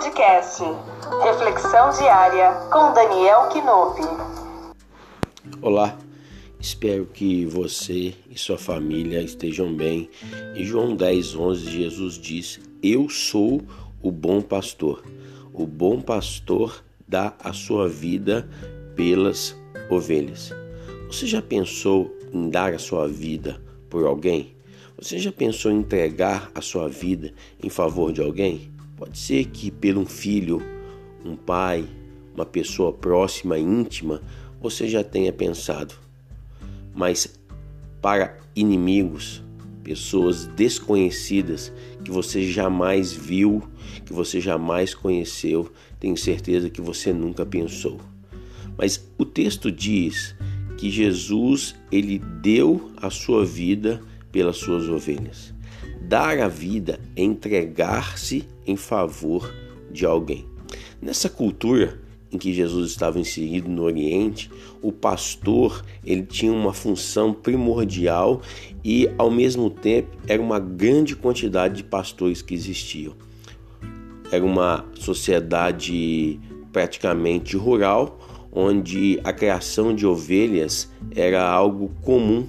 Podcast. Reflexão diária com Daniel Quinope. Olá, espero que você e sua família estejam bem. Em João 10, 11, Jesus diz: Eu sou o bom pastor. O bom pastor dá a sua vida pelas ovelhas. Você já pensou em dar a sua vida por alguém? Você já pensou em entregar a sua vida em favor de alguém? Pode ser que por um filho, um pai, uma pessoa próxima, íntima, você já tenha pensado. Mas para inimigos, pessoas desconhecidas que você jamais viu, que você jamais conheceu, tenho certeza que você nunca pensou. Mas o texto diz que Jesus ele deu a sua vida pelas suas ovelhas. Dar a vida é entregar-se em favor de alguém. Nessa cultura em que Jesus estava inserido no Oriente, o pastor ele tinha uma função primordial e ao mesmo tempo era uma grande quantidade de pastores que existiam. Era uma sociedade praticamente rural, onde a criação de ovelhas era algo comum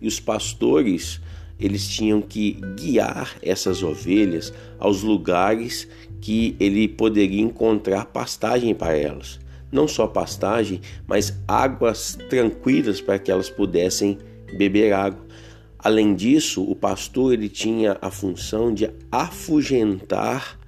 e os pastores eles tinham que guiar essas ovelhas aos lugares que ele poderia encontrar pastagem para elas. Não só pastagem, mas águas tranquilas para que elas pudessem beber água. Além disso, o pastor ele tinha a função de afugentar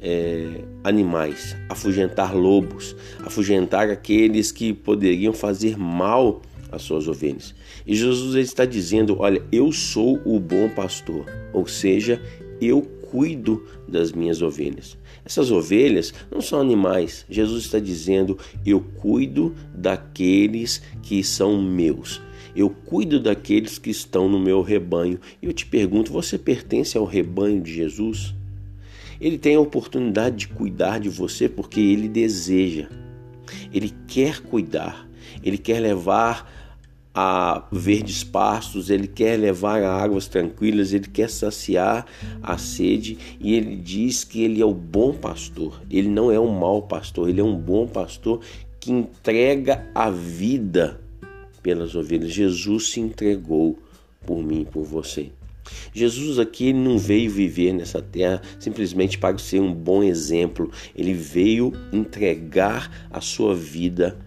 é, animais, afugentar lobos, afugentar aqueles que poderiam fazer mal as suas ovelhas. E Jesus está dizendo: Olha, eu sou o bom pastor, ou seja, eu cuido das minhas ovelhas. Essas ovelhas não são animais. Jesus está dizendo: Eu cuido daqueles que são meus. Eu cuido daqueles que estão no meu rebanho. E eu te pergunto: você pertence ao rebanho de Jesus? Ele tem a oportunidade de cuidar de você porque ele deseja. Ele quer cuidar. Ele quer levar a verdes pastos, ele quer levar a águas tranquilas, ele quer saciar a sede e ele diz que ele é o bom pastor. Ele não é um mau pastor, ele é um bom pastor que entrega a vida pelas ovelhas. Jesus se entregou por mim, por você. Jesus aqui não veio viver nessa terra simplesmente para ser um bom exemplo, ele veio entregar a sua vida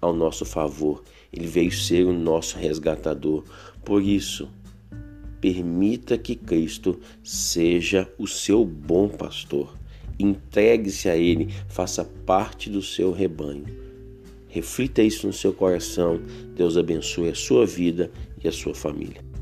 ao nosso favor. Ele veio ser o nosso resgatador. Por isso, permita que Cristo seja o seu bom pastor. Entregue-se a Ele, faça parte do seu rebanho. Reflita isso no seu coração. Deus abençoe a sua vida e a sua família.